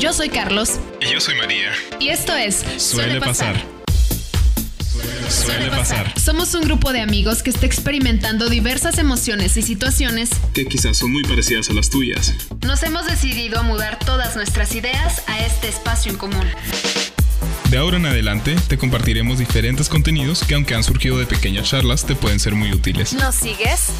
Yo soy Carlos. Y yo soy María. Y esto es Suele, pasar. Suele, pasar. Somos un grupo de amigos que está experimentando diversas emociones y situaciones Que quizás son muy parecidas a las tuyas. Nos hemos decidido a mudar todas nuestras ideas a este espacio en común. De ahora en adelante te compartiremos diferentes contenidos que aunque han surgido de pequeñas charlas te pueden ser muy útiles. ¿Nos sigues?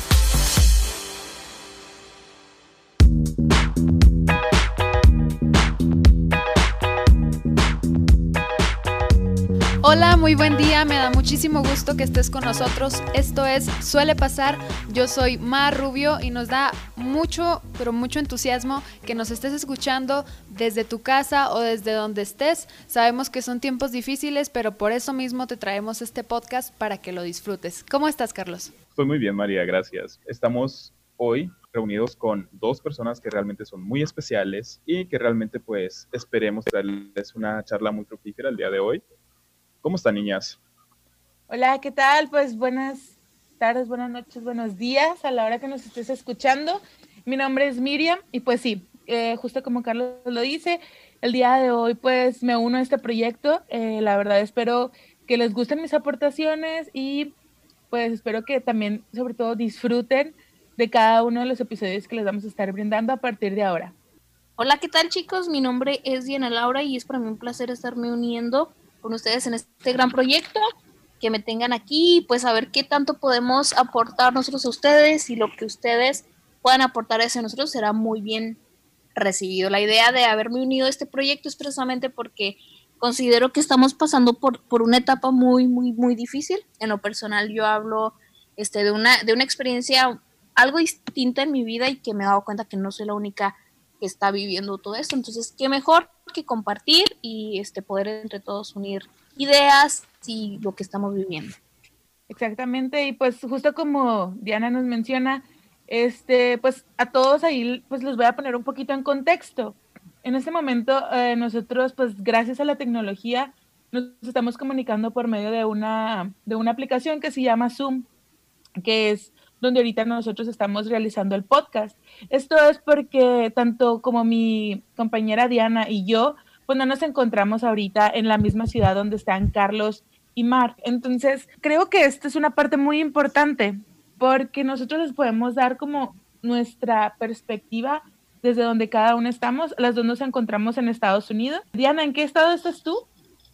Hola, muy buen día, me da muchísimo gusto que estés con nosotros. Esto es Suele Pasar, yo soy Mar Rubio y nos da mucho, pero mucho entusiasmo que nos estés escuchando desde tu casa o desde donde estés. Sabemos que son tiempos difíciles, pero por eso mismo te traemos este podcast para que lo disfrutes. ¿Cómo estás, Carlos? Estoy muy bien, María, gracias. Estamos hoy reunidos con dos personas que realmente son muy especiales y que realmente pues esperemos darles una charla muy fructífera el día de hoy. ¿Cómo están, niñas? Hola, ¿qué tal? Pues buenas tardes, buenas noches, buenos días a la hora que nos estés escuchando. Mi nombre es Miriam y pues sí, eh, justo como Carlos lo dice, el día de hoy pues me uno a este proyecto. Eh, la verdad espero que les gusten mis aportaciones y pues espero que también sobre todo disfruten de cada uno de los episodios que les vamos a estar brindando a partir de ahora. Hola, ¿qué tal chicos? Mi nombre es Diana Laura y es para mí un placer estarme uniendo con ustedes en este gran proyecto, que me tengan aquí, pues a ver qué tanto podemos aportar nosotros a ustedes y lo que ustedes puedan aportar hacia nosotros será muy bien recibido. La idea de haberme unido a este proyecto es precisamente porque considero que estamos pasando por, por una etapa muy, muy, muy difícil. En lo personal yo hablo este, de, una, de una experiencia algo distinta en mi vida y que me he dado cuenta que no soy la única que está viviendo todo esto. Entonces, qué mejor que compartir y este poder entre todos unir ideas y lo que estamos viviendo. Exactamente, y pues justo como Diana nos menciona, este, pues a todos ahí pues los voy a poner un poquito en contexto. En este momento eh, nosotros pues gracias a la tecnología nos estamos comunicando por medio de una, de una aplicación que se llama Zoom, que es donde ahorita nosotros estamos realizando el podcast. Esto es porque tanto como mi compañera Diana y yo, pues no nos encontramos ahorita en la misma ciudad donde están Carlos y Mark. Entonces, creo que esta es una parte muy importante porque nosotros les podemos dar como nuestra perspectiva desde donde cada uno estamos. Las dos nos encontramos en Estados Unidos. Diana, ¿en qué estado estás tú?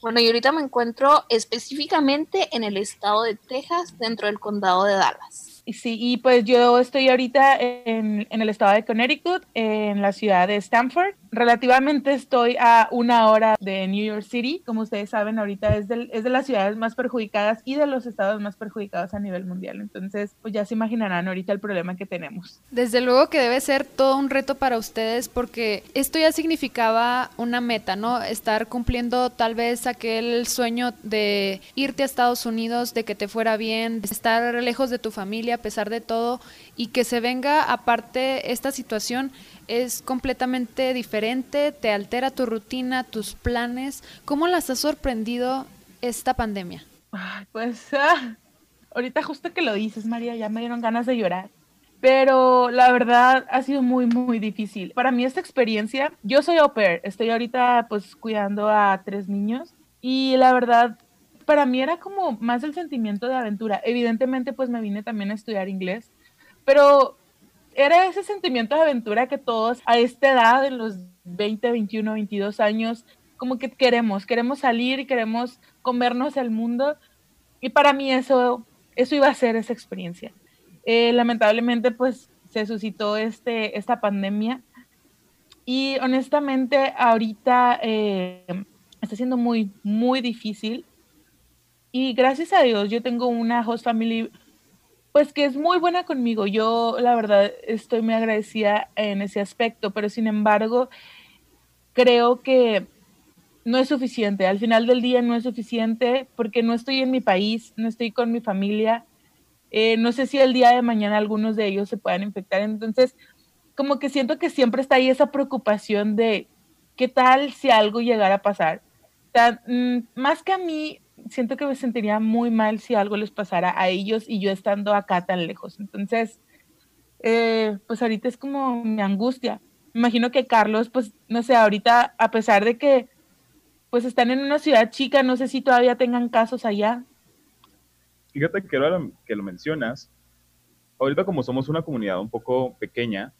Bueno, y ahorita me encuentro específicamente en el estado de Texas, dentro del condado de Dallas. Sí, y pues yo estoy ahorita en, en, el estado de Connecticut, en la ciudad de Stanford. Relativamente estoy a una hora de New York City. Como ustedes saben, ahorita es, del, es de las ciudades más perjudicadas y de los estados más perjudicados a nivel mundial. Entonces, pues ya se imaginarán ahorita el problema que tenemos. Desde luego que debe ser todo un reto para ustedes porque esto ya significaba una meta, ¿no? Estar cumpliendo tal vez aquel sueño de irte a Estados Unidos, de que te fuera bien, de estar lejos de tu familia a pesar de todo y que se venga aparte esta situación es completamente diferente, te altera tu rutina, tus planes. ¿Cómo las ha sorprendido esta pandemia? pues ah, ahorita justo que lo dices, María, ya me dieron ganas de llorar. Pero la verdad ha sido muy, muy difícil. Para mí esta experiencia, yo soy au pair, estoy ahorita pues cuidando a tres niños y la verdad para mí era como más el sentimiento de aventura. Evidentemente, pues me vine también a estudiar inglés, pero era ese sentimiento de aventura que todos a esta edad, en los 20, 21, 22 años, como que queremos, queremos salir queremos comernos el mundo. Y para mí eso, eso iba a ser esa experiencia. Eh, lamentablemente, pues se suscitó este, esta pandemia y honestamente ahorita eh, está siendo muy, muy difícil y gracias a Dios yo tengo una host family pues que es muy buena conmigo. Yo la verdad estoy muy agradecida en ese aspecto, pero sin embargo creo que no es suficiente. Al final del día no es suficiente porque no estoy en mi país, no estoy con mi familia. Eh, no sé si el día de mañana algunos de ellos se puedan infectar. Entonces, como que siento que siempre está ahí esa preocupación de qué tal si algo llegara a pasar. Mm, más que a mí, siento que me sentiría muy mal si algo les pasara a ellos y yo estando acá tan lejos. Entonces, eh, pues ahorita es como mi angustia. Imagino que Carlos, pues, no sé, ahorita, a pesar de que, pues, están en una ciudad chica, no sé si todavía tengan casos allá. Fíjate que ahora que lo mencionas, ahorita como somos una comunidad un poco pequeña,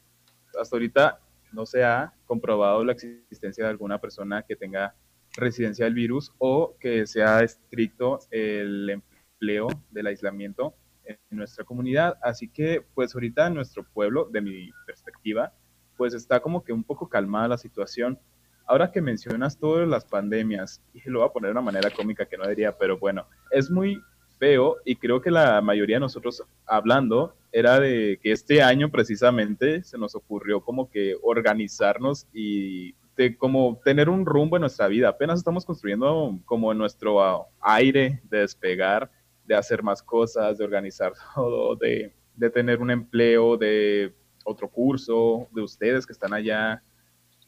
hasta ahorita no se ha comprobado la existencia de alguna persona que tenga residencia del virus o que sea estricto el empleo del aislamiento en nuestra comunidad. Así que, pues ahorita en nuestro pueblo, de mi perspectiva, pues está como que un poco calmada la situación. Ahora que mencionas todas las pandemias, y lo voy a poner de una manera cómica que no diría, pero bueno, es muy feo y creo que la mayoría de nosotros hablando era de que este año precisamente se nos ocurrió como que organizarnos y de como tener un rumbo en nuestra vida. Apenas estamos construyendo como nuestro aire de despegar, de hacer más cosas, de organizar todo, de, de tener un empleo, de otro curso, de ustedes que están allá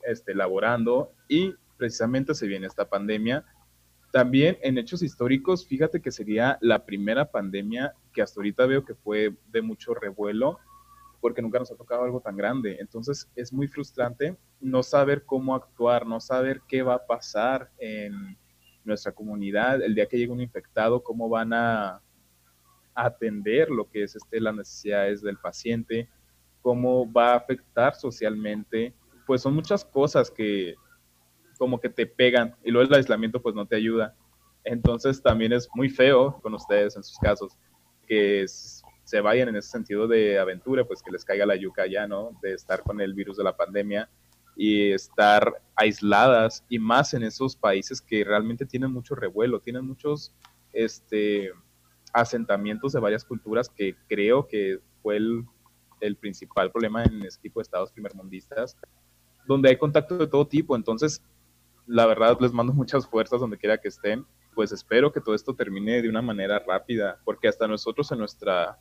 este, laborando y precisamente se viene esta pandemia. También en hechos históricos, fíjate que sería la primera pandemia que hasta ahorita veo que fue de mucho revuelo, porque nunca nos ha tocado algo tan grande. Entonces es muy frustrante no saber cómo actuar, no saber qué va a pasar en nuestra comunidad el día que llegue un infectado, cómo van a atender lo que es este, las necesidades del paciente, cómo va a afectar socialmente, pues son muchas cosas que como que te pegan y luego el aislamiento pues no te ayuda. Entonces también es muy feo con ustedes en sus casos que se vayan en ese sentido de aventura, pues que les caiga la yuca ya, ¿no? De estar con el virus de la pandemia y estar aisladas y más en esos países que realmente tienen mucho revuelo, tienen muchos este asentamientos de varias culturas que creo que fue el el principal problema en este tipo de estados primermundistas, donde hay contacto de todo tipo. Entonces, la verdad, les mando muchas fuerzas donde quiera que estén. Pues espero que todo esto termine de una manera rápida, porque hasta nosotros en nuestra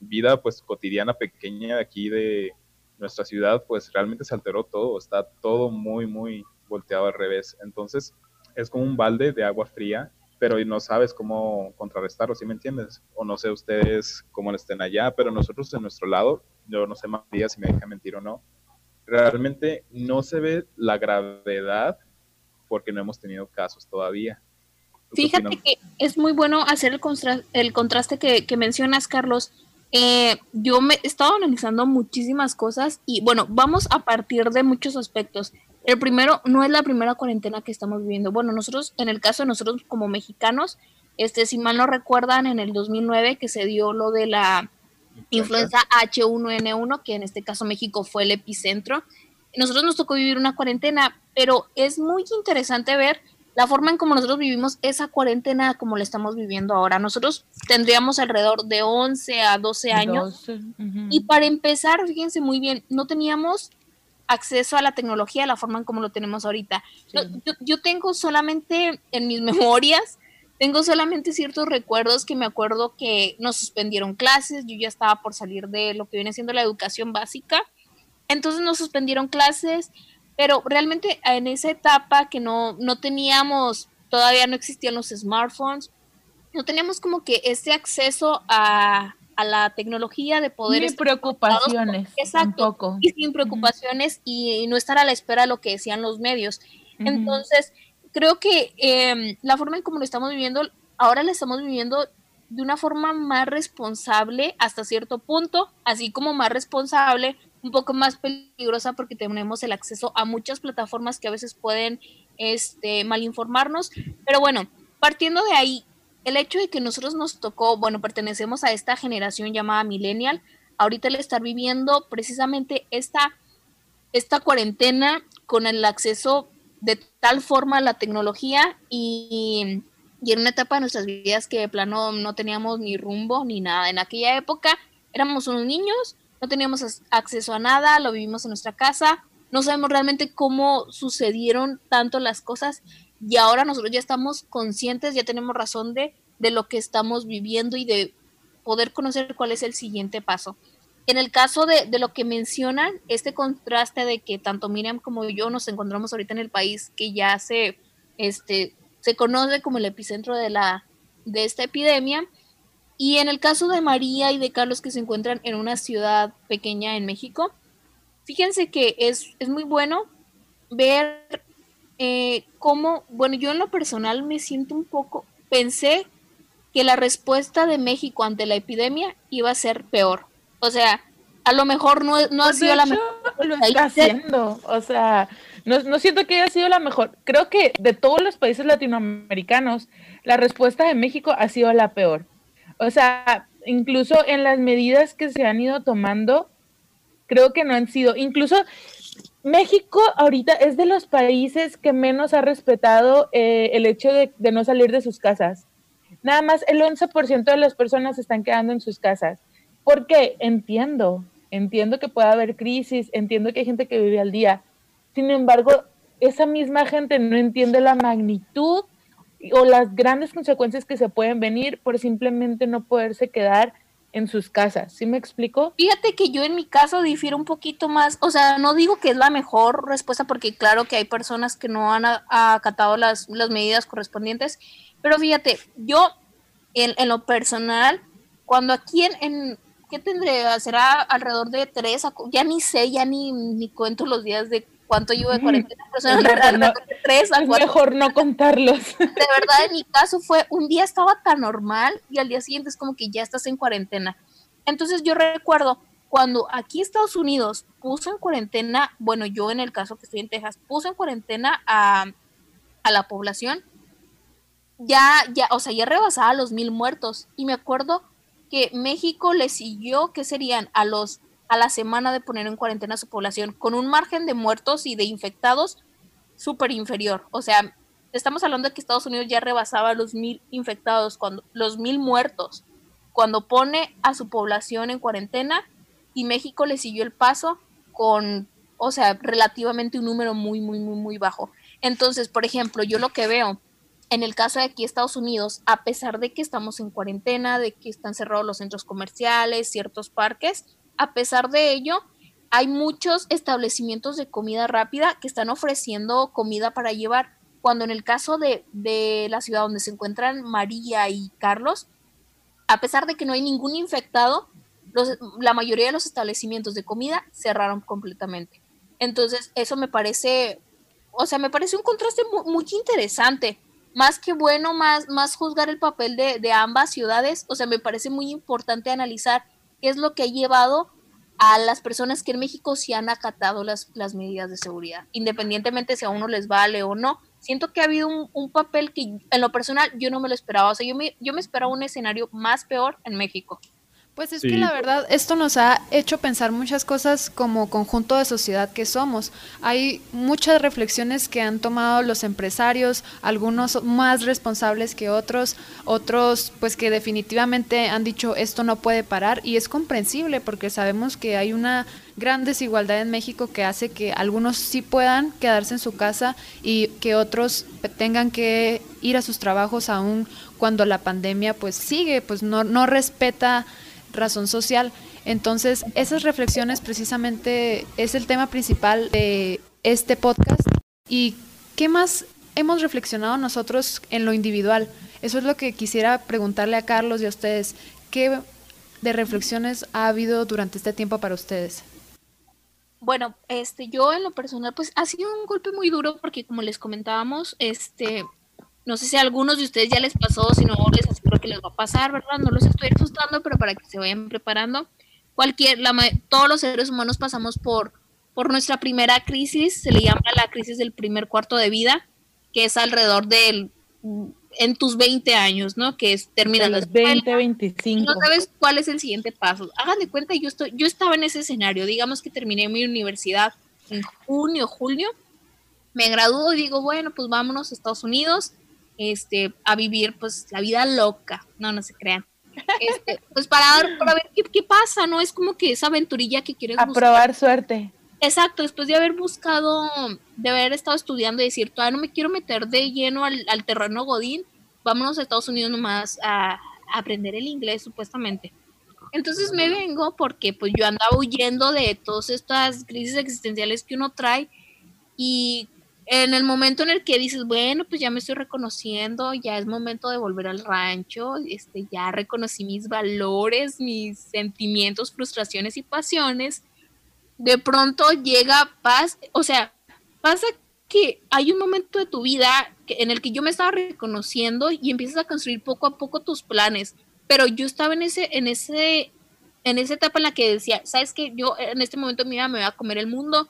vida pues cotidiana pequeña de aquí de nuestra ciudad, pues realmente se alteró todo, está todo muy, muy volteado al revés. Entonces, es como un balde de agua fría pero no sabes cómo contrarrestarlo, ¿sí me entiendes? O no sé ustedes cómo estén allá, pero nosotros en nuestro lado, yo no sé María si me deja mentir o no, realmente no se ve la gravedad porque no hemos tenido casos todavía. Fíjate que es muy bueno hacer el, el contraste que, que, mencionas, Carlos. Eh, yo me he estado analizando muchísimas cosas y bueno, vamos a partir de muchos aspectos. El primero, no es la primera cuarentena que estamos viviendo. Bueno, nosotros, en el caso de nosotros como mexicanos, este, si mal no recuerdan, en el 2009 que se dio lo de la influenza H1N1, que en este caso México fue el epicentro, nosotros nos tocó vivir una cuarentena, pero es muy interesante ver la forma en cómo nosotros vivimos esa cuarentena como la estamos viviendo ahora. Nosotros tendríamos alrededor de 11 a 12 años. Y para empezar, fíjense muy bien, no teníamos acceso a la tecnología de la forma en como lo tenemos ahorita. Yo, tengo solamente en mis memorias, tengo solamente ciertos recuerdos que me acuerdo que nos suspendieron clases, yo ya estaba por salir de lo que viene siendo la educación básica, entonces nos suspendieron clases, pero realmente en esa etapa que no, no teníamos, todavía no existían los smartphones, no teníamos como que ese acceso a, a la tecnología de poder... Sin preocupaciones. exacto. Y sin preocupaciones y, no estar a la espera de lo que decían los medios. Entonces, creo que em, la forma en cómo lo estamos viviendo, ahora lo estamos viviendo de una forma más responsable hasta cierto punto, así como más responsable, un poco más peligrosa porque tenemos el acceso a muchas plataformas que a veces pueden este, malinformarnos. Pero bueno, partiendo de ahí, el hecho de que nosotros nos tocó, bueno, pertenecemos a esta generación llamada millennial, ahorita el estar viviendo precisamente esta, esta cuarentena con el acceso de tal forma a la tecnología y, y en una etapa de nuestras vidas que de plano no teníamos ni rumbo ni nada. En aquella época éramos unos niños, no teníamos acceso a nada, lo vivimos en nuestra casa, no sabemos realmente cómo sucedieron tanto las cosas y ahora nosotros ya estamos conscientes, ya tenemos razón de, de lo que estamos viviendo y de poder conocer cuál es el siguiente paso. En el caso de, de, lo que mencionan, este contraste de que tanto Miriam como yo nos encontramos ahorita en el país que ya se, este, se conoce como el epicentro de, la, de esta epidemia, y en el caso de María y de Carlos que se encuentran en una ciudad pequeña en México, fíjense que es, es muy bueno ver eh, cómo, bueno, yo en lo personal me siento un poco, pensé que la respuesta de México ante la epidemia iba a ser peor. O sea, a lo mejor no, no ha Pues, sido la mejor. Lo está haciendo. O sea, no, no siento que haya sido la mejor. Creo que de todos los países latinoamericanos, la respuesta de México ha sido la peor. O sea, incluso en las medidas que se han ido tomando, creo que no han sido. Incluso México ahorita es de los países que menos ha respetado eh, el hecho de, no salir de sus casas. Nada más el 11% de las personas están quedando en sus casas. ¿Por qué? Entiendo, entiendo que puede haber crisis, entiendo que hay gente que vive al día. Sin embargo, esa misma gente no entiende la magnitud o las grandes consecuencias que se pueden venir por simplemente no poderse quedar en sus casas. ¿Sí me explico? Fíjate que yo en mi caso difiero un poquito más, o sea, no digo que es la mejor respuesta porque claro que hay personas que no han acatado las, las medidas correspondientes, pero fíjate, yo en, en lo personal, cuando aquí en, en ¿qué tendré? Será alrededor de tres, ya ni sé, ya ni, ni cuento los días de cuánto llevo de cuarentena, pero son es mejor no- tres a Es cuatro mejor no contarlos. de verdad en mi caso fue un día estaba tan normal y al día siguiente es como que ya estás en cuarentena. Entonces yo recuerdo cuando aquí Estados Unidos puso en cuarentena, bueno, yo en el caso que estoy en Texas, puso en cuarentena a, a la población, ya, ya, o sea, ya rebasaba los mil muertos. Y me acuerdo que México le siguió, que serían a los a la semana de poner en cuarentena a su población, con un margen de muertos y de infectados súper inferior. O sea, estamos hablando de que Estados Unidos ya rebasaba los mil infectados, cuando, los mil muertos, cuando pone a su población en cuarentena y México le siguió el paso con, o sea, relativamente un número muy, muy, muy, muy bajo. Entonces, por ejemplo, yo lo que veo en el caso de aquí Estados Unidos, a pesar de que estamos en cuarentena, de que están cerrados los centros comerciales, ciertos parques, a pesar de ello, hay muchos establecimientos de comida rápida que están ofreciendo comida para llevar, cuando en el caso de, de la ciudad donde se encuentran María y Carlos, a pesar de que no hay ningún infectado, la mayoría de los establecimientos de comida cerraron completamente. Entonces, eso me parece, o sea, me parece un contraste mu- muy, interesante. Más que bueno, más, más juzgar el papel de, de ambas ciudades, o sea, me parece muy importante analizar es lo que ha llevado a las personas que en México sí han acatado las, las medidas de seguridad, independientemente si a uno les vale o no. Siento que ha habido un, un papel que en lo personal yo no me lo esperaba, o sea, yo me, yo me esperaba un escenario más peor en México. Pues es Sí. que la verdad esto nos ha hecho pensar muchas cosas como conjunto de sociedad que somos. Hay muchas reflexiones que han tomado los empresarios, algunos más responsables que otros, otros pues que definitivamente han dicho esto no puede parar y es comprensible porque sabemos que hay una gran desigualdad en México que hace que algunos sí puedan quedarse en su casa y que otros tengan que ir a sus trabajos aún cuando la pandemia pues sigue, pues no, no respeta razón social. Entonces, esas reflexiones precisamente es el tema principal de este podcast. ¿Y qué más hemos reflexionado nosotros en lo individual? Eso es lo que quisiera preguntarle a Carlos y a ustedes. ¿Qué de reflexiones ha habido durante este tiempo para ustedes? Bueno, este, yo en lo personal, pues ha sido un golpe muy duro porque como les comentábamos, este, no sé si a algunos de ustedes ya les pasó, si no les aseguro que les va a pasar, ¿verdad? No los estoy asustando, pero para que se vayan preparando. Cualquier, la, todos los seres humanos pasamos por, por nuestra primera crisis, se le llama la crisis del primer cuarto de vida, que es alrededor del, en tus 20 años, ¿no? Que es terminar los escuela, 20, y 25. no sabes cuál es el siguiente paso. Hagan de cuenta, yo estoy, yo estaba en ese escenario. Digamos que terminé mi universidad en junio, julio. Me graduó y digo, bueno, pues vámonos a Estados Unidos, este, a vivir pues la vida loca. No, no se crean. Este, pues para, para ver qué, qué pasa, ¿no? Es como que esa aventurilla que quieres A buscar. probar suerte. Exacto, después de haber buscado, de haber estado estudiando y decir, todavía no me quiero meter de lleno al, al terreno Godín, vámonos a Estados Unidos nomás a, a aprender el inglés supuestamente. Entonces me vengo porque pues yo andaba huyendo de todas estas crisis existenciales que uno trae y en el momento en el que dices, bueno, pues ya me estoy reconociendo, ya es momento de volver al rancho, este, ya reconocí mis valores, mis sentimientos, frustraciones y pasiones, de pronto llega paz, o sea, pasa que hay un momento de tu vida en el que yo me estaba reconociendo y empiezas a construir poco a poco tus planes, pero yo estaba en ese, en ese, en esa etapa en la que decía, sabes que yo en este momento mi vida me voy a comer el mundo,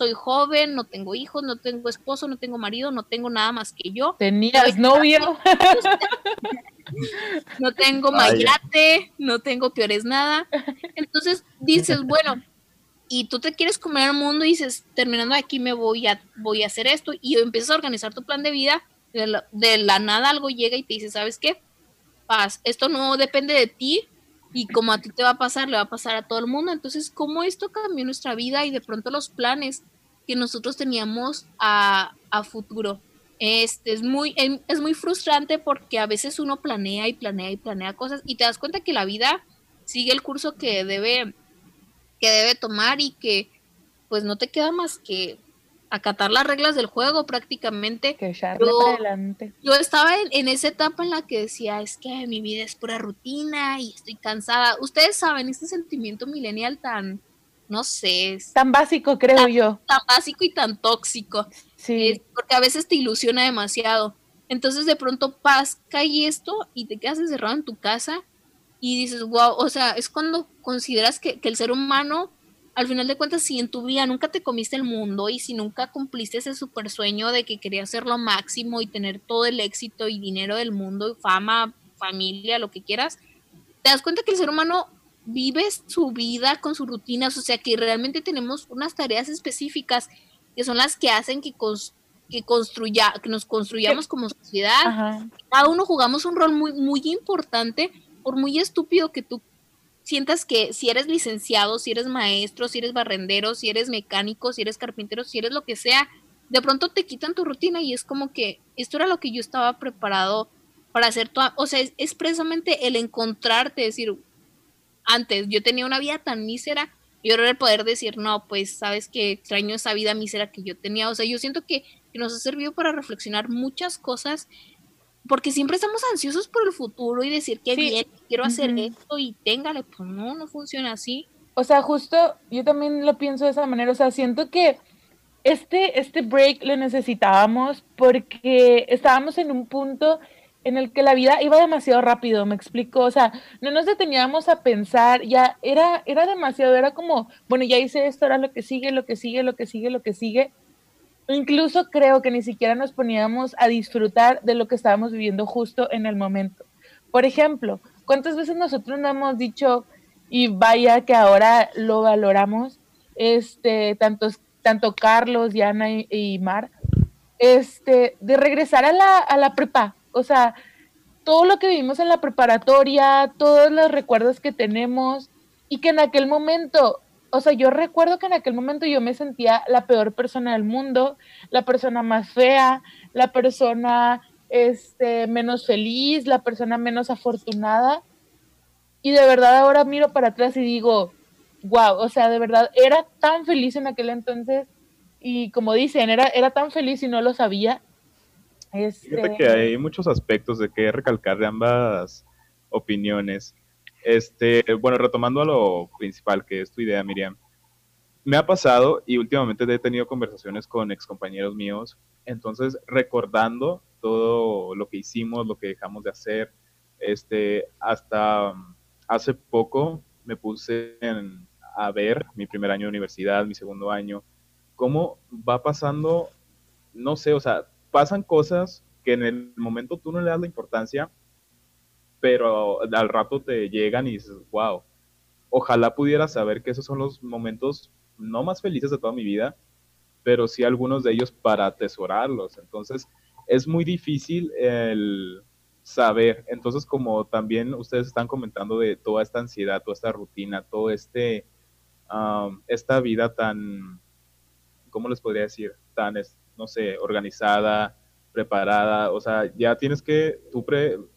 soy joven, no tengo hijos, no tengo esposo, no tengo marido, no tengo nada más que yo. ¿Tenías novio? no tengo mayate, no tengo peores nada. Entonces dices, bueno, y tú te quieres comer el mundo y dices, terminando aquí me voy a, voy a hacer esto y empiezas a organizar tu plan de vida, de la, de la nada algo llega y te dice, ¿sabes qué? Paz, esto no depende de ti, y como a ti te va a pasar, le va a pasar a todo el mundo. Entonces, ¿cómo esto cambió nuestra vida y de pronto los planes que nosotros teníamos a, a futuro? Este, es, muy, em, es muy frustrante porque a veces uno planea y planea y planea cosas y te das cuenta que la vida sigue el curso que debe, que debe tomar y que pues no te queda más que acatar las reglas del juego prácticamente. Que yo, adelante. yo estaba en, esa etapa en la que decía, es que mi vida es pura rutina y estoy cansada. Ustedes saben, este sentimiento millennial tan, no sé. tan básico, creo yo. Tan básico y tan tóxico. Sí. porque a veces te ilusiona demasiado. Entonces de pronto paz, cae esto y te quedas encerrado en tu casa y dices, wow, o sea, es cuando consideras que, que el ser humano al final de cuentas, si en tu vida nunca te comiste el mundo y si nunca cumpliste ese super sueño de que querías ser lo máximo y tener todo el éxito y dinero del mundo, fama, familia, lo que quieras, te das cuenta que el ser humano vive su vida con sus rutinas, o sea que realmente tenemos unas tareas específicas que son las que hacen que, que construya, que nos construyamos como sociedad. Cada uno jugamos un rol muy, muy importante, por muy estúpido que tú sientas que si eres licenciado, si eres maestro, si eres barrendero, si eres mecánico, si eres carpintero, si eres lo que sea, de pronto te quitan tu rutina y es como que esto era lo que yo estaba preparado para hacer, o sea, es, precisamente el encontrarte, decir, antes yo tenía una vida tan mísera y ahora el poder decir, no, pues sabes que extraño esa vida mísera que yo tenía, o sea, yo siento que, que nos ha servido para reflexionar muchas cosas porque siempre estamos ansiosos por el futuro y decir que bien, quiero hacer esto y téngale, pues no, no funciona así. O sea, justo yo también lo pienso de esa manera, o sea, siento que este, este break lo necesitábamos porque estábamos en un punto en el que la vida iba demasiado rápido, me explico, o sea, no nos deteníamos a pensar, ya era, era demasiado, era como, bueno, ya hice esto, ahora lo que sigue, lo que sigue, lo que sigue, lo que sigue, Incluso creo que ni siquiera nos poníamos a disfrutar de lo que estábamos viviendo justo en el momento. Por ejemplo, ¿cuántas veces nosotros no hemos dicho, y vaya que ahora lo valoramos, este, tanto, tanto Carlos, Diana y, Mar, este, de regresar a la, a la prepa? O sea, todo lo que vivimos en la preparatoria, todos los recuerdos que tenemos, y que en aquel momento o sea, yo recuerdo que en aquel momento yo me sentía la peor persona del mundo, la persona más fea, la persona este, menos feliz, la persona menos afortunada. Y de verdad ahora miro para atrás y digo, wow, o sea, de verdad era tan feliz en aquel entonces y como dicen, era, era tan feliz y no lo sabía. Fíjate que hay muchos aspectos de que recalcar de ambas opiniones. Este, bueno, retomando a lo principal, que es tu idea, Miriam. Me ha pasado y últimamente he tenido conversaciones con excompañeros míos, entonces recordando todo lo que hicimos, lo que dejamos de hacer, este, hasta um, hace poco me puse a ver mi primer año de universidad, mi segundo año, cómo va pasando, no sé, o sea, pasan cosas que en el momento tú no le das la importancia, pero al rato te llegan y dices, wow, ojalá pudiera saber que esos son los momentos no más felices de toda mi vida, pero sí algunos de ellos para atesorarlos. Entonces, es muy difícil el saber. Entonces, como también ustedes están comentando de toda esta ansiedad, toda esta rutina, todo este, esta vida tan, ¿cómo les podría decir? Tan, no sé, organizada, preparada, o sea, ya tienes que tú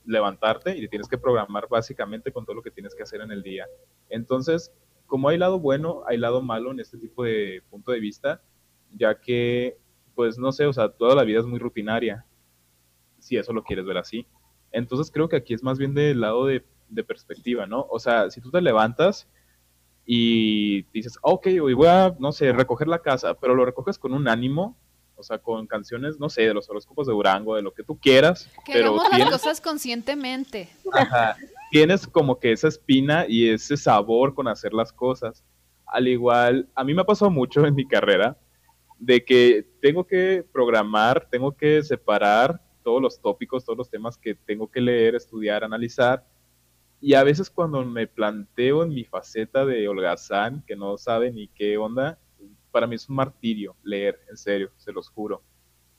levantarte y tienes que programar básicamente con todo lo que tienes que hacer en el día. Entonces, como hay lado bueno, hay lado malo en este tipo de punto de vista, ya que, pues no sé, o sea, toda la vida es muy rutinaria, si eso lo quieres ver así. Entonces creo que aquí es más bien del lado de, de perspectiva, ¿no? O sea, si tú te levantas y dices, ok, hoy voy a, no sé, recoger la casa, pero lo recoges con un ánimo, o sea, con canciones, no sé, de los horóscopos de Durango, de lo que tú quieras. Que pero hagamos las tienes, cosas conscientemente. ajá, tienes como que esa espina y ese sabor con hacer las cosas. Al igual, a mí me ha pasado mucho en mi carrera de que tengo que programar, tengo que separar todos los tópicos, todos los temas que tengo que leer, estudiar, analizar. Y a veces cuando me planteo en mi faceta de holgazán, que no sabe ni qué onda, para mí es un martirio leer, en serio, se los juro.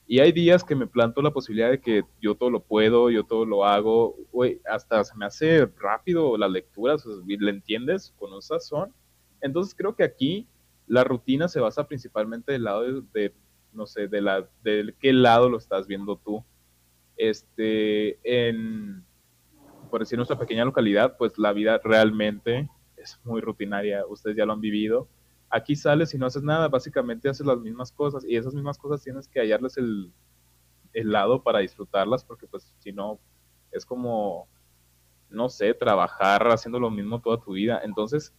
Y hay días que me planto la posibilidad de que yo todo lo puedo, yo todo lo hago, hasta se me hace rápido las lecturas, o sea, ¿le entiendes? Con un sazón. Entonces creo que aquí la rutina se basa principalmente del lado de, de, no sé, de, la, de qué lado lo estás viendo tú. Este, en, por decir nuestra pequeña localidad, pues la vida realmente es muy rutinaria, ustedes ya lo han vivido. Aquí sales y no haces nada, básicamente haces las mismas cosas y esas mismas cosas tienes que hallarles el, el lado para disfrutarlas, porque pues si no, es como, no sé, trabajar haciendo lo mismo toda tu vida. Entonces,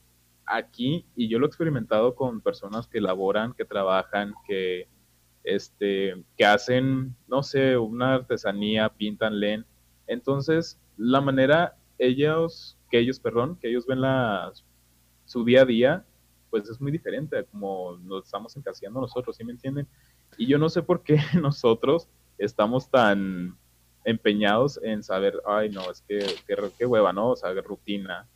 aquí, y yo lo he experimentado con personas que laboran, que trabajan, que, este, que hacen, no sé, una artesanía, pintan, leen. Entonces, la manera ellos, que ellos, perdón, que ellos ven la, su día a día, pues es muy diferente a como nos estamos encasillando nosotros, ¿sí me entienden? Y yo no sé por qué nosotros estamos tan empeñados en saber, ay, no, es que, qué, qué hueva, ¿no? O sea, rutina.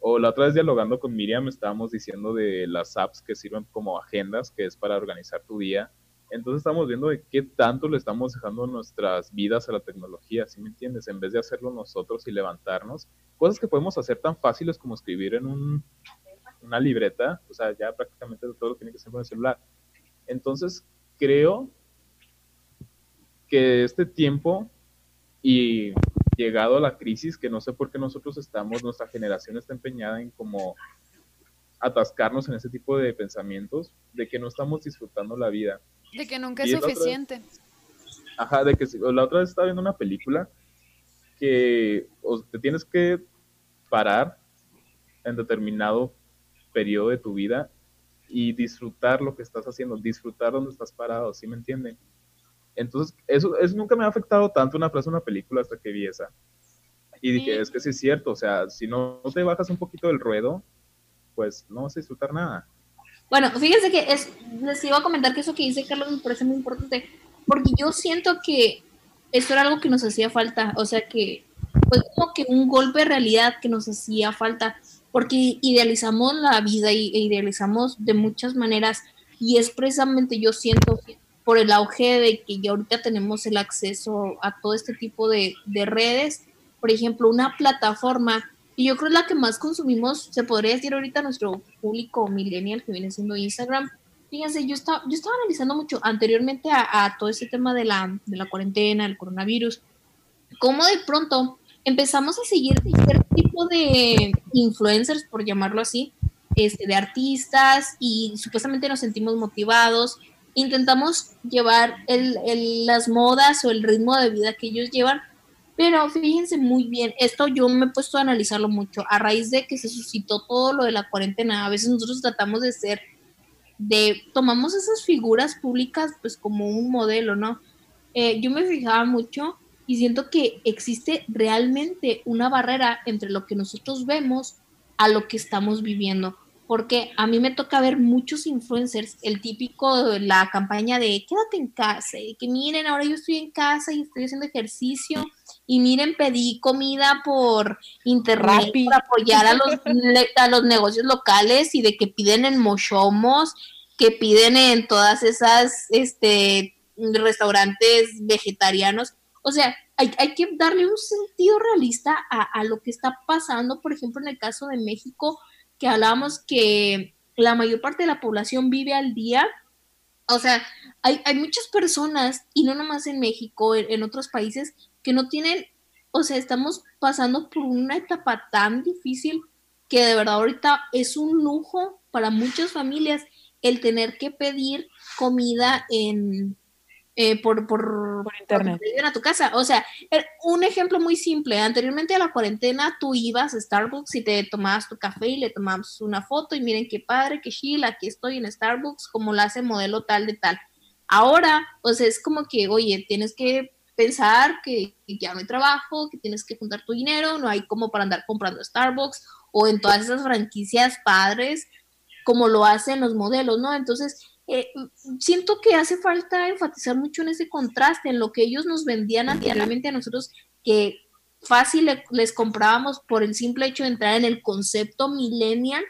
O la otra vez dialogando con Miriam estábamos diciendo de las apps que sirven como agendas, que es para organizar tu día. Entonces estamos viendo de qué tanto le estamos dejando nuestras vidas a la tecnología, ¿sí me entiendes? En vez de hacerlo nosotros y levantarnos. Cosas que podemos hacer tan fáciles como escribir en un, una libreta, o sea, ya prácticamente todo lo tiene que ser con el celular. Entonces, creo que este tiempo y llegado a la crisis, que no sé por qué nosotros estamos, nuestra generación está empeñada en como atascarnos en ese tipo de pensamientos, de que no estamos disfrutando la vida. De que nunca es Y es suficiente. Ajá, de que la otra vez estaba viendo una película que o te tienes que parar en determinado periodo de tu vida y disfrutar lo que estás haciendo, disfrutar donde estás parado, ¿sí me entienden? Entonces, eso, eso nunca me ha afectado tanto una frase de una película hasta que vi esa. Y dije, Sí. es que sí es cierto, o sea, si no te bajas un poquito del ruedo, pues no vas a disfrutar nada. Bueno, fíjense que es, les iba a comentar que eso que dice Carlos me parece muy importante, porque yo siento que esto era algo que nos hacía falta, o sea que fue como que un golpe de realidad que nos hacía falta, porque idealizamos la vida e idealizamos de muchas maneras, y es precisamente yo siento por el auge de que ya ahorita tenemos el acceso a todo este tipo de, de redes, por ejemplo, una plataforma y yo creo es la que más consumimos, se podría decir ahorita nuestro público millennial que viene siendo Instagram. Fíjense, yo estaba, yo estaba analizando mucho anteriormente a, a todo ese tema de la, de la cuarentena, el coronavirus, cómo de pronto empezamos a seguir tipo de influencers, por llamarlo así, este, de artistas y supuestamente nos sentimos motivados. Intentamos llevar el, el, las modas o el ritmo de vida que ellos llevan, pero fíjense muy bien, esto yo me he puesto a analizarlo mucho. A raíz de que se suscitó todo lo de la cuarentena, a veces nosotros tratamos de ser, de, tomamos esas figuras públicas pues como un modelo, ¿no? Eh, yo me fijaba mucho y siento que existe realmente una barrera entre lo que nosotros vemos a lo que estamos viviendo. Porque a mí me toca ver muchos influencers, el típico la campaña de quédate en casa, y que miren, ahora yo estoy en casa y estoy haciendo ejercicio, y miren, pedí comida por internet Rappi. para apoyar a los, a los negocios locales y de que piden en Moshomos, que piden en todas esas este, restaurantes vegetarianos. O sea, hay, hay que darle un sentido realista a, a lo que está pasando, por ejemplo, en el caso de México, que hablábamos que la mayor parte de la población vive al día. O sea, hay, hay muchas personas, y no nomás en México, en, en otros países, que no tienen, o sea, estamos pasando por una etapa tan difícil que de verdad ahorita es un lujo para muchas familias el tener que pedir comida en, eh, por, por, internet. a tu casa. O sea, er, un ejemplo muy simple. Anteriormente a la cuarentena, tú ibas a Starbucks y te tomabas tu café y le tomabas una foto y miren qué padre, qué chill, aquí estoy en Starbucks, como lo hace modelo tal de tal. Ahora, pues es como que, oye, tienes que pensar que ya no hay trabajo, que tienes que juntar tu dinero, no hay como para andar comprando Starbucks o en todas esas franquicias padres como lo hacen los modelos, ¿no? Entonces, eh, siento que hace falta enfatizar mucho en ese contraste, en lo que ellos nos vendían anteriormente a nosotros, que fácil les comprábamos por el simple hecho de entrar en el concepto millennial.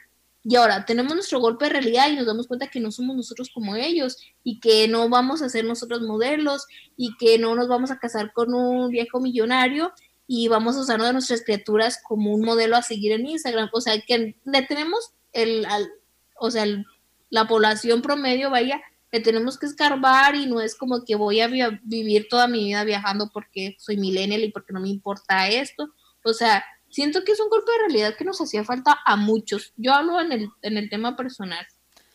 Y ahora tenemos nuestro golpe de realidad y nos damos cuenta que no somos nosotros como ellos y que no vamos a ser nosotros modelos y que no nos vamos a casar con un viejo millonario y vamos a usar de nuestras criaturas como un modelo a seguir en Instagram. O sea, que le tenemos el, o sea, el la población promedio, vaya, le tenemos que escarbar y no es como que voy a vivir toda mi vida viajando porque soy millennial y porque no me importa esto. O sea, siento que es un golpe de realidad que nos hacía falta a muchos. Yo hablo en el, en el tema personal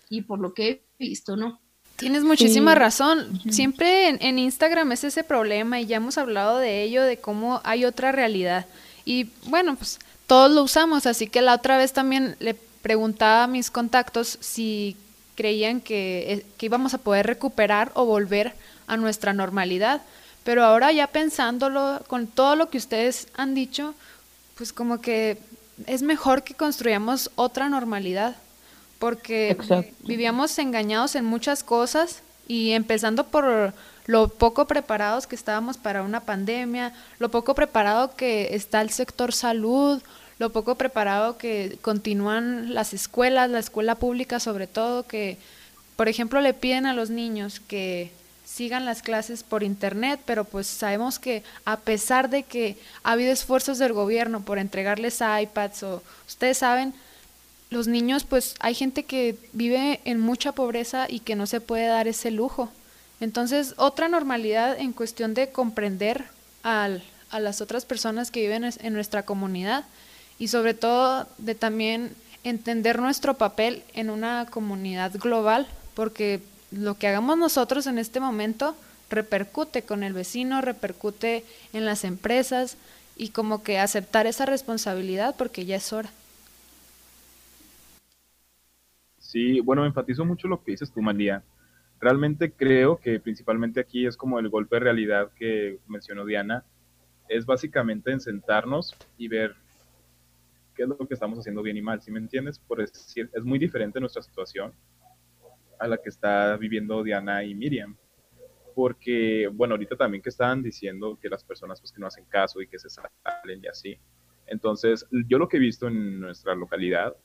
y por lo que he visto, ¿no? Tienes muchísima razón. Siempre en, en, Instagram es ese problema y ya hemos hablado de ello, de cómo hay otra realidad. Y bueno, pues todos lo usamos, así que la otra vez también le preguntaba a mis contactos si creían eh, que, íbamos a poder recuperar o volver a nuestra normalidad. Pero ahora ya pensándolo, con todo lo que ustedes han dicho, pues como que es mejor que construyamos otra normalidad, porque vivíamos engañados en muchas cosas y empezando por lo poco preparados que estábamos para una pandemia, lo poco preparado que está el sector salud, lo poco preparado que continúan las escuelas, la escuela pública sobre todo, que por ejemplo le piden a los niños que sigan las clases por internet, pero pues sabemos que a pesar de que ha habido esfuerzos del gobierno por entregarles iPads o ustedes saben, los niños pues hay gente que vive en mucha pobreza y que no se puede dar ese lujo. Entonces, otra normalidad en cuestión de comprender al, a las otras personas que viven en nuestra comunidad y sobre todo de también entender nuestro papel en una comunidad global, porque lo que hagamos nosotros en este momento repercute con el vecino, repercute en las empresas y como que aceptar esa responsabilidad porque ya es hora. Sí, bueno, enfatizo mucho lo que dices tú, María. Realmente creo que principalmente aquí es como el golpe de realidad que mencionó Diana, es básicamente en sentarnos y ver qué es lo que estamos haciendo bien y mal, ¿sí me entiendes? Por decir, es muy diferente nuestra situación a la que está viviendo Diana y Miriam. Porque, bueno, ahorita también que estaban diciendo que las personas pues que no hacen caso y que se salen y así. Entonces, yo lo que he visto en nuestra localidad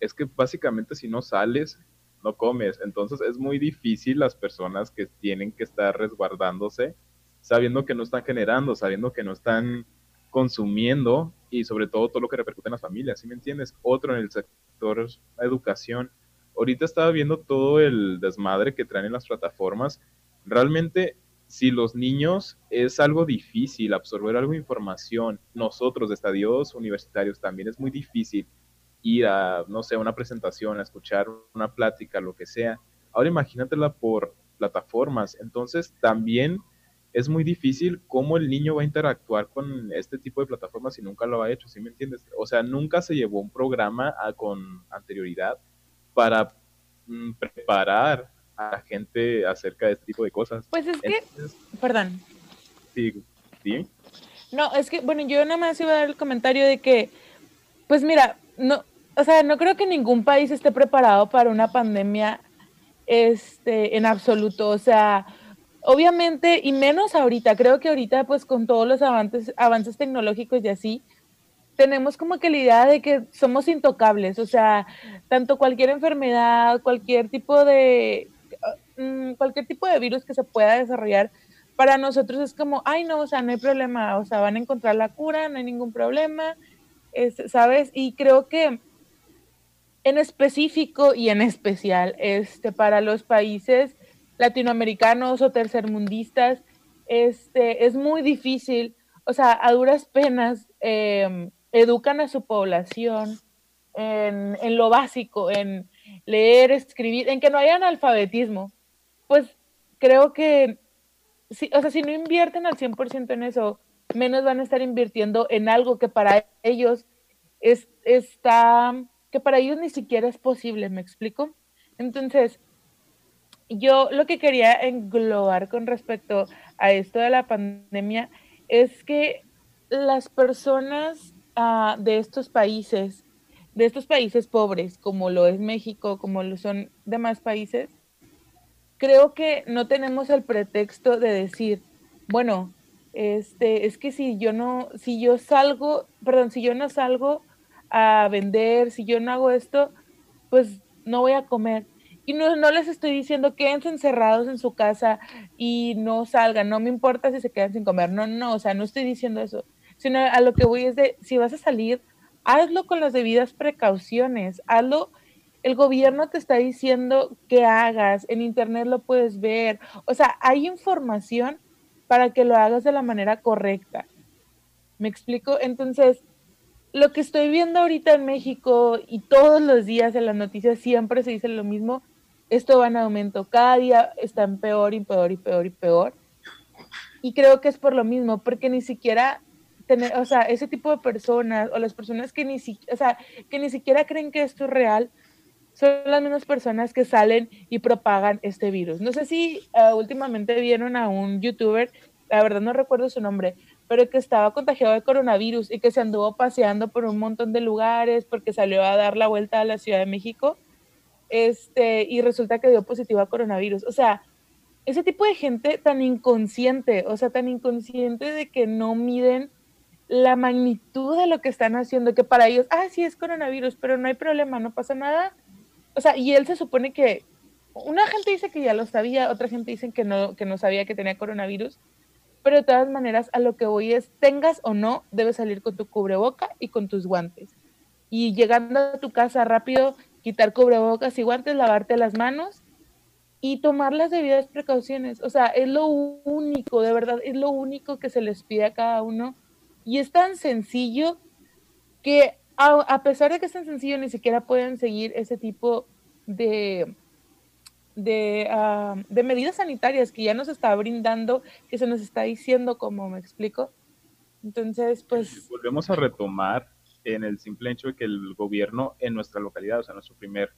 es que básicamente si no sales, no comes. Entonces es muy difícil las personas que tienen que estar resguardándose, sabiendo que no están generando, sabiendo que no están consumiendo y sobre todo todo lo que repercute en las familias, ¿sí me entiendes? Otro en el sector educación. Ahorita estaba viendo todo el desmadre que traen en las plataformas. Realmente, si los niños es algo difícil absorber algo de información, nosotros de estadios universitarios también es muy difícil ir a, no sé, una presentación, a escuchar una plática, lo que sea. Ahora imagínatela por plataformas. Entonces, también es muy difícil cómo el niño va a interactuar con este tipo de plataformas si nunca lo ha hecho, ¿sí me entiendes? O sea, nunca se llevó un programa con anterioridad para mm, preparar a la gente acerca de este tipo de cosas. Pues es que, perdón. Sí, sí. No, es que, bueno, yo nada más iba a dar el comentario de que, pues mira, no, o sea, no creo que ningún país esté preparado para una pandemia, este, en absoluto, o sea, Obviamente, y menos ahorita, creo que ahorita pues con todos los avances, tecnológicos y así, tenemos como que la idea de que somos intocables, o sea, tanto cualquier enfermedad, cualquier tipo de, mm, cualquier tipo de virus que se pueda desarrollar, para nosotros es como, ay no, o sea, no hay problema, o sea, van a encontrar la cura, no hay ningún problema, ¿sabes? Y creo que en específico y en especial, este, para los países latinoamericanos o tercermundistas, este, es muy difícil, o sea, a duras penas em, educan a su población en, en, lo básico, en leer, escribir, en que no haya analfabetismo. Pues creo que si, o sea, si no invierten al 100% en eso, menos van a estar invirtiendo en algo que para ellos es, está, que para ellos ni siquiera es posible, ¿me explico? Entonces, yo lo que quería englobar con respecto a esto de la pandemia es que las personas uh, de estos países, de estos países pobres, como lo es México, como lo son demás países, creo que no tenemos el pretexto de decir, bueno, este, es que si yo no, si yo salgo, perdón, si yo no salgo a vender, si yo no hago esto, pues no voy a comer. Y no, no les estoy diciendo quédense encerrados en su casa y no salgan, no me importa si se quedan sin comer, no, no, o sea, no estoy diciendo eso, sino a lo que voy es de, si vas a salir, hazlo con las debidas precauciones, hazlo, el gobierno te está diciendo que hagas, en internet lo puedes ver, o sea, hay información para que lo hagas de la manera correcta. ¿Me explico? Entonces, lo que estoy viendo ahorita en México y todos los días en las noticias siempre se dice lo mismo, esto va en aumento, cada día están peor y peor y peor y peor. Y creo que es por lo mismo, porque ni siquiera tener, o sea, ese tipo de personas o las personas que ni, o sea, que ni siquiera creen que esto es real, son las mismas personas que salen y propagan este virus. No sé si uh, últimamente vieron a un youtuber, la verdad no recuerdo su nombre, pero que estaba contagiado de coronavirus y que se anduvo paseando por un montón de lugares porque salió a dar la vuelta a la Ciudad de México este, y resulta que dio positivo a coronavirus. O sea, ese tipo de gente tan inconsciente, o sea, tan inconsciente de que no miden la magnitud de lo que están haciendo, que para ellos, ah, sí es coronavirus, pero no hay problema, no pasa nada. O sea, y él se supone que, una gente dice que ya lo sabía, otra gente dice que no, que no sabía que tenía coronavirus, pero de todas maneras a lo que voy es, tengas o no, debes salir con tu cubreboca y con tus guantes. Y llegando a tu casa rápido, quitar cubrebocas y guantes, lavarte las manos y tomar las debidas precauciones. O sea, es lo único, de verdad, es lo único que se les pide a cada uno. Y es tan sencillo que a, pesar de que es tan sencillo, ni siquiera pueden seguir ese tipo de, ah, de, medidas sanitarias que ya nos está brindando, que se nos está diciendo, como me explico. Entonces, pues... Volvemos a retomar en el simple hecho de que el gobierno en nuestra localidad, o sea, nuestro primer,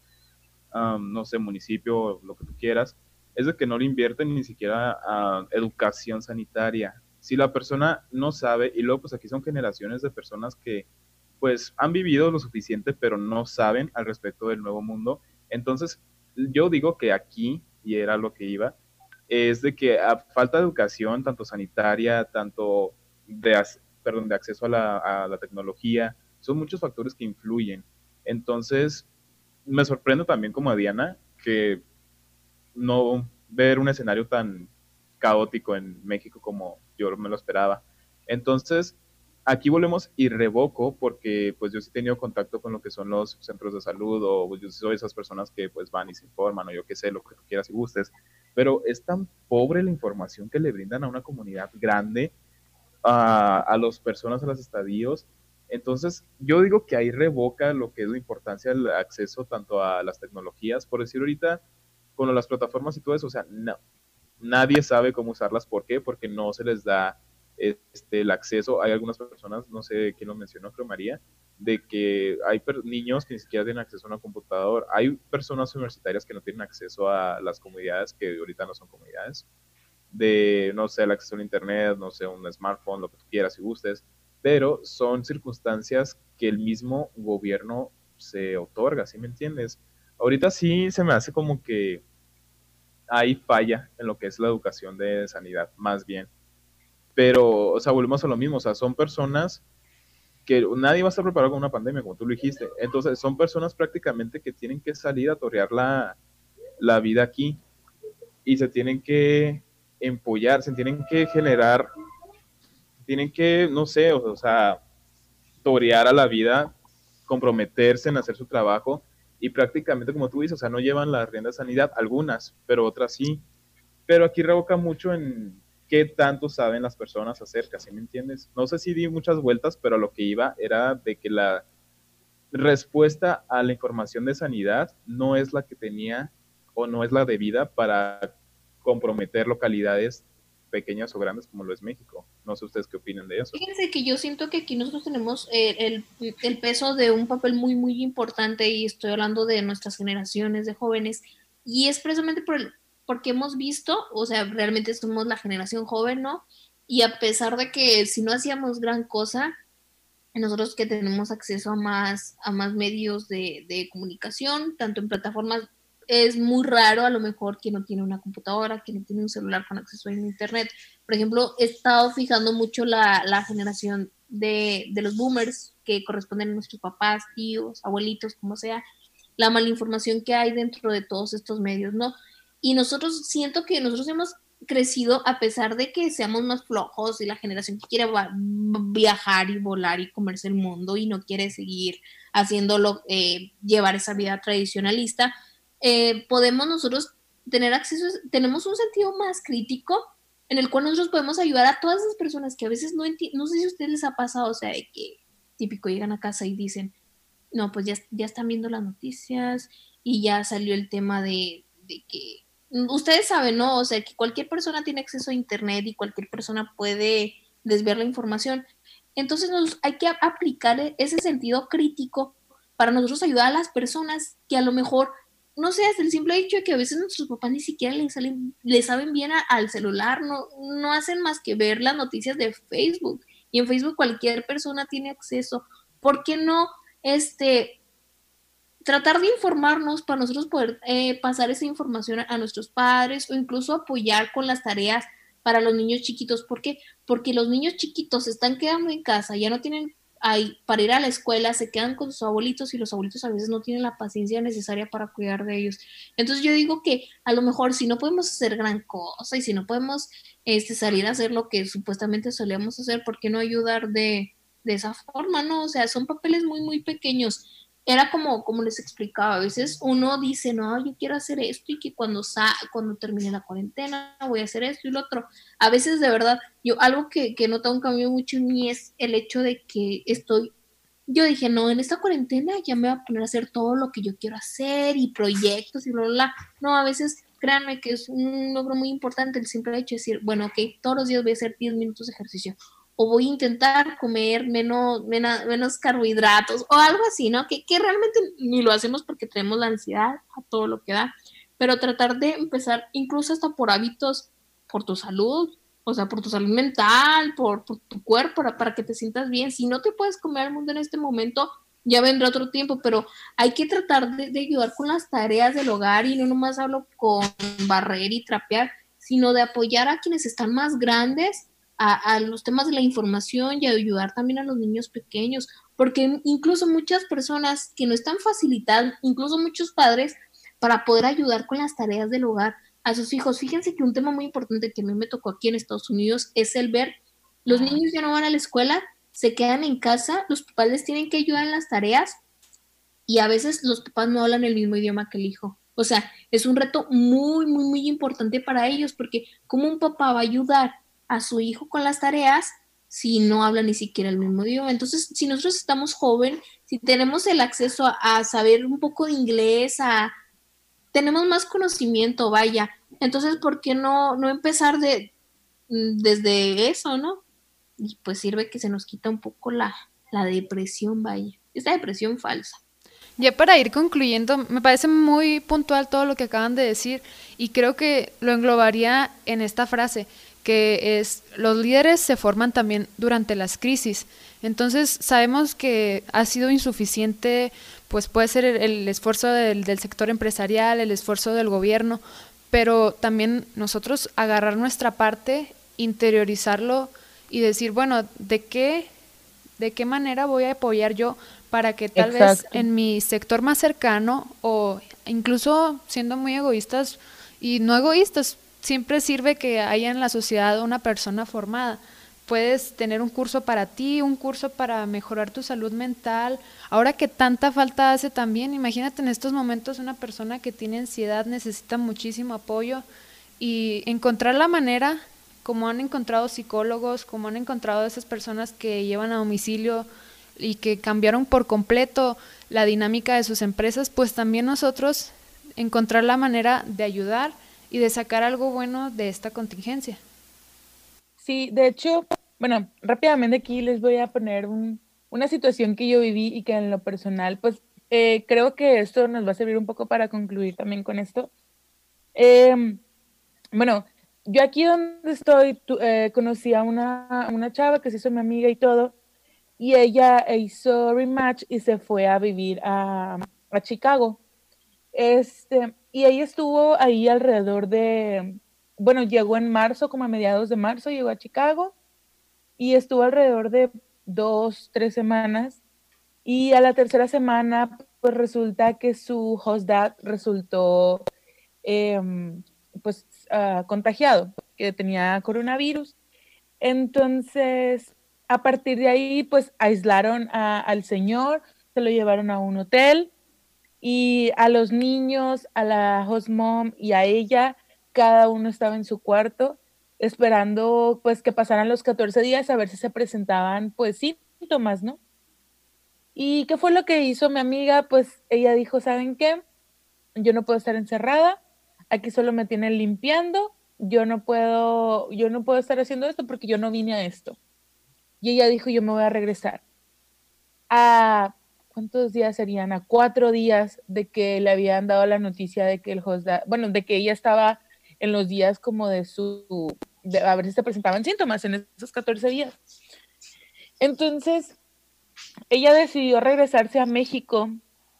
no sé, municipio, lo que tú quieras, es de que no le invierten ni siquiera a educación sanitaria. Si la persona no sabe, y luego pues aquí son generaciones de personas que pues han vivido lo suficiente, pero no saben al respecto del nuevo mundo, entonces yo digo que aquí, y era lo que iba, es de que a falta de educación, tanto sanitaria, tanto de, perdón, de acceso a la tecnología, son muchos factores que influyen. Entonces, me sorprende también como a Diana que no ver un escenario tan caótico en México como yo me lo esperaba. Entonces, aquí volvemos y revoco porque pues yo sí he tenido contacto con lo que son los centros de salud o pues, yo soy esas personas que pues van y se informan o yo qué sé, lo que tú quieras y gustes, pero es tan pobre la información que le brindan a una comunidad grande, a, a las personas, a los estadios, entonces, yo digo que ahí revoca lo que es la importancia del acceso tanto a las tecnologías, por decir ahorita, con las plataformas y todo eso, o sea, no, nadie sabe cómo usarlas. ¿Por qué? Porque no se les da este, el acceso. Hay algunas personas, no sé quién lo mencionó, creo María, de que hay niños que ni siquiera tienen acceso a una computadora. Hay personas universitarias que no tienen acceso a las comunidades que ahorita no son comunidades. De, no sé, el acceso a internet, no sé, un smartphone, lo que tú quieras y gustes pero son circunstancias que el mismo gobierno se otorga, ¿sí me entiendes? Ahorita sí se me hace como que hay falla en lo que es la educación de sanidad, más bien. Pero, o sea, volvemos a lo mismo, o sea, son personas que nadie va a estar preparado con una pandemia, como tú lo dijiste. Entonces, son personas prácticamente que tienen que salir a torear la, la vida aquí y se tienen que empollar, se tienen que generar tienen que, no sé, o, sea, torear a la vida, comprometerse en hacer su trabajo y prácticamente, como tú dices, o sea, no llevan la rienda de sanidad, algunas, pero otras sí. Pero aquí revoca mucho en qué tanto saben las personas acerca, ¿sí me entiendes? No sé si di muchas vueltas, pero lo que iba era de que la respuesta a la información de sanidad no es la que tenía o no es la debida para comprometer localidades pequeñas o grandes como lo es México. No sé ustedes qué opinan de eso. Fíjense que yo siento que aquí nosotros tenemos el, el, peso de un papel muy, muy importante y estoy hablando de nuestras generaciones de jóvenes y es precisamente por el, porque hemos visto, o sea, realmente somos la generación joven, ¿no? Y a pesar de que si no hacíamos gran cosa, nosotros que tenemos acceso a más, a más medios de, de, comunicación, tanto en plataformas, es muy raro a lo mejor que no tiene una computadora, que no tiene un celular con acceso a internet. Por ejemplo, he estado fijando mucho la, la generación de, de, los boomers que corresponden a nuestros papás, tíos, abuelitos, como sea, la mala información que hay dentro de todos estos medios, ¿no? Y nosotros siento que nosotros hemos crecido a pesar de que seamos más flojos y la generación que quiere viajar y volar y comerse el mundo y no quiere seguir haciéndolo, eh, llevar esa vida tradicionalista, eh, podemos nosotros tener acceso, tenemos un sentido más crítico en el cual nosotros podemos ayudar a todas esas personas que a veces no entienden, no sé si a ustedes les ha pasado, o sea, de que típico llegan a casa y dicen, no, pues ya, ya están viendo las noticias y ya salió el tema de, de que ustedes saben, ¿no? O sea, que cualquier persona tiene acceso a Internet y cualquier persona puede desviar la información. Entonces nos, hay que aplicar e-, ese sentido crítico para nosotros ayudar a las personas que a lo mejor, no sé, el simple hecho de que a veces nuestros papás ni siquiera le, salen, le saben bien al celular, no, no hacen más que ver las noticias de Facebook. Y en Facebook cualquier persona tiene acceso. ¿Por qué no este, tratar de informarnos para nosotros poder eh, pasar esa información a, nuestros padres o incluso apoyar con las tareas para los niños chiquitos. ¿Por qué? Porque los niños chiquitos se están quedando en casa, ya no tienen ahí para ir a la escuela, se quedan con sus abuelitos y los abuelitos a veces no tienen la paciencia necesaria para cuidar de ellos. Entonces yo digo que a lo mejor si no podemos hacer gran cosa y si no podemos este, salir a hacer lo que supuestamente solíamos hacer, ¿por qué no ayudar de, de esa forma? No, o sea, son papeles muy, muy pequeños era como, como les explicaba, a veces uno dice, no, yo quiero hacer esto y que cuando, sa cuando termine la cuarentena voy a hacer esto y lo otro. A veces de verdad, yo algo que, que nota un cambio mucho en mí es el hecho de que estoy, yo dije, no, en esta cuarentena ya me voy a poner a hacer todo lo que yo quiero hacer y proyectos y bla, bla, bla. No, a veces créanme que es un logro muy importante el simple hecho de decir, bueno, ok, todos los días voy a hacer 10 minutos de ejercicio o voy a intentar comer menos, menos, carbohidratos o algo así, ¿no? Que, que, realmente ni lo hacemos porque tenemos la ansiedad a todo lo que da, pero tratar de empezar incluso hasta por hábitos, por tu salud, o sea, por tu salud mental, por, tu cuerpo, para, para, que te sientas bien. Si no te puedes comer al mundo en este momento, ya vendrá otro tiempo, pero hay que tratar de, de ayudar con las tareas del hogar y no nomás hablo con barrer y trapear, sino de apoyar a quienes están más grandes a, los temas de la información y ayudar también a los niños pequeños, porque incluso muchas personas que no están facilitadas, incluso muchos padres, para poder ayudar con las tareas del hogar a sus hijos. Fíjense que un tema muy importante que a mí me tocó aquí en Estados Unidos es el ver, los niños ya no van a la escuela, se quedan en casa, los papás les tienen que ayudar en las tareas y a veces los papás no hablan el mismo idioma que el hijo. O sea, es un reto muy, muy, muy importante para ellos porque ¿cómo un papá va a ayudar a su hijo con las tareas si no habla ni siquiera el mismo idioma. Entonces, si nosotros estamos joven, si tenemos el acceso a, saber un poco de inglés, a, tenemos más conocimiento, vaya. Entonces, ¿por qué no, no empezar de, mm, desde eso, no? Y pues sirve que se nos quita un poco la, la depresión, vaya. Esta depresión falsa. Ya para ir concluyendo, me parece muy puntual todo lo que acaban de decir y creo que lo englobaría en esta frase que es los líderes se forman también durante las crisis. Entonces sabemos que ha sido insuficiente, pues puede ser el, esfuerzo del, del, sector empresarial, el esfuerzo del gobierno, pero también nosotros agarrar nuestra parte, interiorizarlo y decir, bueno, ¿de qué, de qué manera voy a apoyar yo para que tal vez en mi sector más cercano o incluso siendo muy egoístas y no egoístas, siempre sirve que haya en la sociedad una persona formada. Puedes tener un curso para ti, un curso para mejorar tu salud mental. Ahora que tanta falta hace también, imagínate en estos momentos una persona que tiene ansiedad necesita muchísimo apoyo y encontrar la manera, como han encontrado psicólogos, como han encontrado esas personas que llevan a domicilio y que cambiaron por completo la dinámica de sus empresas, pues también nosotros encontrar la manera de ayudar y de sacar algo bueno de esta contingencia. Sí, de hecho, bueno, rápidamente aquí les voy a poner una situación que yo viví y que en lo personal, pues eh, creo que esto nos va a servir un poco para concluir también con esto. Em, bueno, yo aquí donde estoy eh, conocí a una, una, chava que se hizo mi amiga y todo, y ella hizo rematch y se fue a vivir a, a Chicago. Este, y ella estuvo ahí alrededor de, bueno, llegó en marzo, como a mediados de marzo, llegó a Chicago y estuvo alrededor de dos, tres semanas. Y a la tercera semana, pues resulta que su host dad resultó, em, pues, ah, contagiado, que tenía coronavirus. Entonces, a partir de ahí, pues, aislaron al señor, se lo llevaron a un hotel y a los niños, a la host mom y a ella, cada uno estaba en su cuarto esperando pues que pasaran los 14 días a ver si se presentaban pues síntomas, ¿no? ¿Y qué fue lo que hizo mi amiga? Pues ella dijo, ¿saben qué? Yo no puedo estar encerrada, aquí solo me tienen limpiando, yo no puedo, yo no puedo estar haciendo esto porque yo no vine a esto. Y ella dijo, yo me voy a regresar. A, ¿cuántos días serían? A cuatro días de que le habían dado la noticia de que el host, bueno, de que ella estaba en los días como de su, a ver si se presentaban síntomas en esos 14 días. Entonces, ella decidió regresarse a México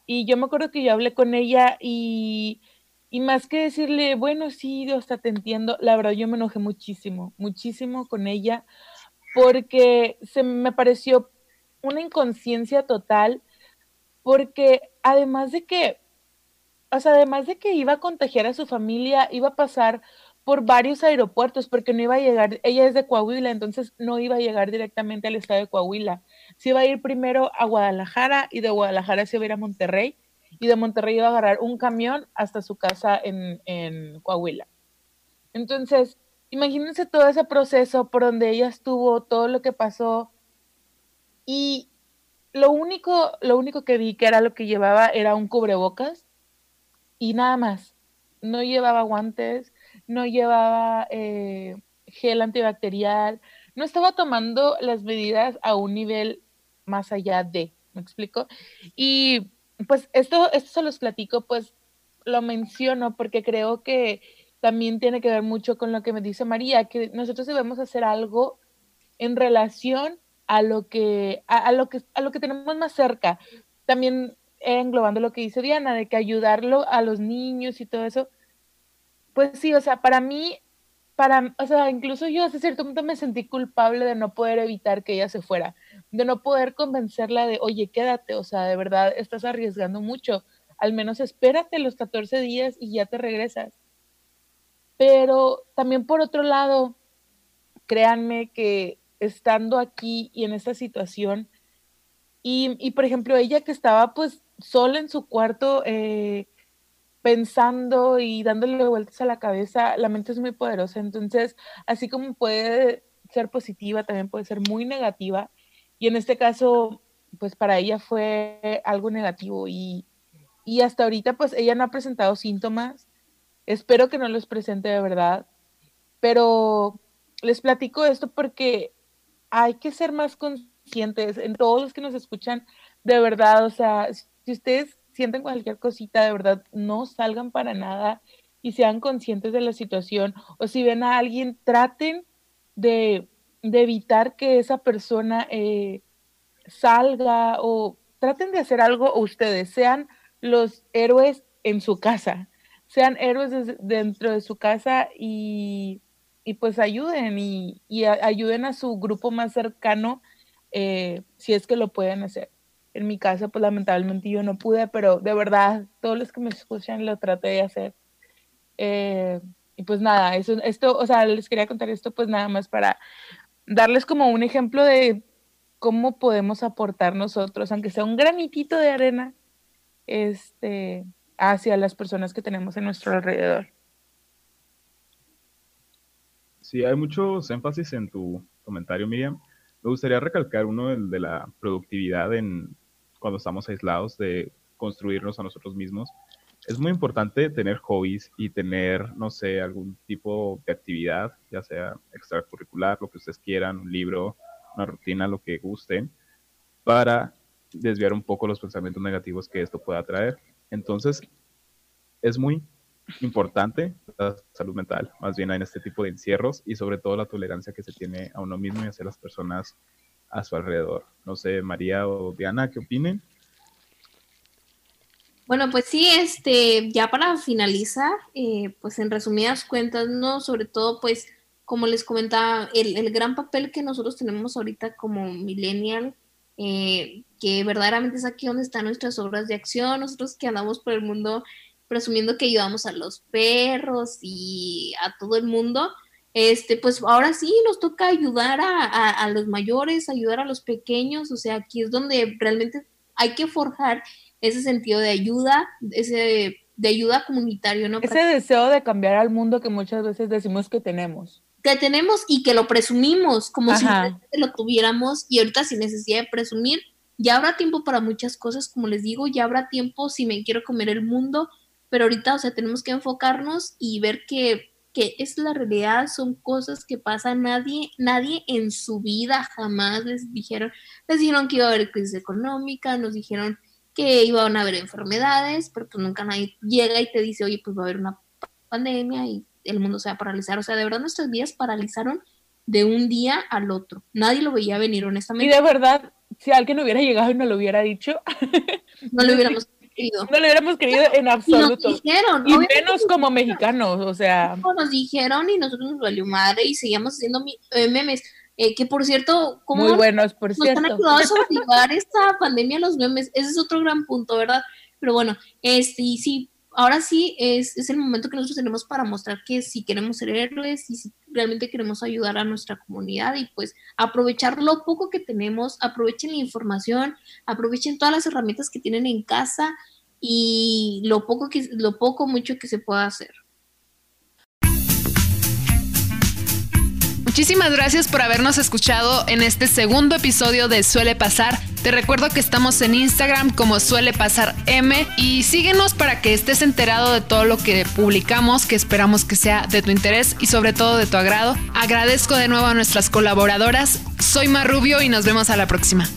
y yo me acuerdo que yo hablé con ella y, y más que decirle, bueno, sí, Dios, te entiendo, la verdad yo me enojé muchísimo, muchísimo con ella porque se me pareció una inconsciencia total porque además de que o sea, además de que iba a contagiar a su familia, iba a pasar por varios aeropuertos porque no iba a llegar, ella es de Coahuila, entonces no iba a llegar directamente al estado de Coahuila. Se iba a ir primero a Guadalajara y de Guadalajara se iba a ir a Monterrey y de Monterrey iba a agarrar un camión hasta su casa en, en Coahuila. Entonces, imagínense todo ese proceso por donde ella estuvo, todo lo que pasó y lo único, lo único que vi que era lo que llevaba era un cubrebocas y nada más. No llevaba guantes, no llevaba eh, gel antibacterial, no estaba tomando las medidas a un nivel más allá de, ¿me explico? Y pues esto, esto se los platico, pues lo menciono porque creo que también tiene que ver mucho con lo que me dice María, que nosotros debemos hacer algo en relación a lo que, a lo que, a lo que tenemos más cerca. También englobando lo que dice Diana, de que ayudarlo a los niños y todo eso, pues sí, o sea, para mí, para, o sea, incluso yo hasta cierto punto me sentí culpable de no poder evitar que ella se fuera, de no poder convencerla de, oye, quédate, o sea, de verdad estás arriesgando mucho, al menos espérate los 14 días y ya te regresas. Pero también por otro lado, créanme que estando aquí y en esta situación, y, y, por ejemplo, ella que estaba pues sola en su cuarto eh, pensando y dándole vueltas a la cabeza, la mente es muy poderosa. Entonces, así como puede ser positiva, también puede ser muy negativa. Y en este caso, pues para ella fue algo negativo y, y hasta ahorita pues ella no ha presentado síntomas. Espero que no los presente de verdad, pero les platico esto porque hay que ser más conscientes en todos los que nos escuchan, de verdad, o sea, si ustedes sienten cualquier cosita, de verdad, no salgan para nada y sean conscientes de la situación. O si ven a alguien, traten de, evitar que esa persona eh, salga o traten de hacer algo ustedes, sean los héroes en su casa, sean héroes dentro de su casa y, pues ayuden y, ayuden a su grupo más cercano eh, si es que lo pueden hacer. En mi caso, pues lamentablemente yo no pude, pero de verdad, todos los que me escuchan lo traté de hacer. Eh, y pues nada, eso, esto, o sea, les quería contar esto pues nada más para darles como un ejemplo de cómo podemos aportar nosotros, aunque sea un granitito de arena, este, hacia las personas que tenemos en nuestro alrededor. Sí, hay muchos énfasis en tu comentario, Miriam. Me gustaría recalcar uno el de la productividad en cuando estamos aislados de construirnos a nosotros mismos. es muy importante tener hobbies y tener, no sé, algún tipo de actividad, ya sea extracurricular, lo que ustedes quieran, un libro, una rutina, lo que gusten, para desviar un poco los pensamientos negativos que esto pueda traer. Entonces, es muy importante la salud mental, más bien en este tipo de encierros y sobre todo la tolerancia que se tiene a uno mismo y hacia las personas a su alrededor. No sé, María o Diana, ¿qué opinen? Bueno, pues sí, este, ya para finalizar, eh, pues en resumidas cuentas, ¿no? Sobre todo, pues, como les comentaba, el, el gran papel que nosotros tenemos ahorita como millennial, eh, que verdaderamente es aquí donde están nuestras obras de acción, nosotros que andamos por el mundo presumiendo que ayudamos a los perros y a todo el mundo, este, pues ahora sí nos toca ayudar a, a, a los mayores, ayudar a los pequeños, o sea, aquí es donde realmente hay que forjar ese sentido de ayuda, ese de ayuda comunitario, ¿no? Ese deseo de cambiar al mundo que muchas veces decimos que tenemos. Que tenemos y que lo presumimos, como Ajá. si lo tuviéramos y ahorita sin necesidad de presumir, ya habrá tiempo para muchas cosas, como les digo, ya habrá tiempo si me quiero comer el mundo, pero ahorita, o sea, tenemos que enfocarnos y ver que, que es la realidad, son cosas que pasan, nadie, nadie en su vida jamás les dijeron, les dijeron que iba a haber crisis económica, nos dijeron que iban a haber enfermedades, pero pues nunca nadie llega y te dice, oye, pues va a haber una pandemia y el mundo se va a paralizar. O sea, de verdad nuestras vidas paralizaron de un día al otro. Nadie lo veía venir, honestamente. Y de verdad, si alguien hubiera llegado y no lo hubiera dicho, no lo hubiéramos querido. No lo hubiéramos querido en absoluto. Y, nos dijeron, y menos como mexicanos, o sea. Nos dijeron y nosotros nos valió madre y seguíamos haciendo eh, memes. Eh, que por cierto, ¿cómo Muy buenos, por nos cierto. han ayudado a sobrellevar esta pandemia los memes? Ese es otro gran punto, ¿verdad? Pero bueno, este, y sí, ahora sí es, es, el momento que nosotros tenemos para mostrar que si queremos ser héroes y si realmente queremos ayudar a nuestra comunidad y pues aprovechar lo poco que tenemos, aprovechen la información, aprovechen todas las herramientas que tienen en casa y lo poco que lo poco mucho que se pueda hacer. Muchísimas gracias por habernos escuchado en este segundo episodio de Suele Pasar. Te recuerdo que estamos en Instagram como Suele Pasar M y síguenos para que estés enterado de todo lo que publicamos, que esperamos que sea de tu interés y sobre todo de tu agrado. Agradezco de nuevo a nuestras colaboradoras. Soy Mar Rubio y nos vemos a la próxima.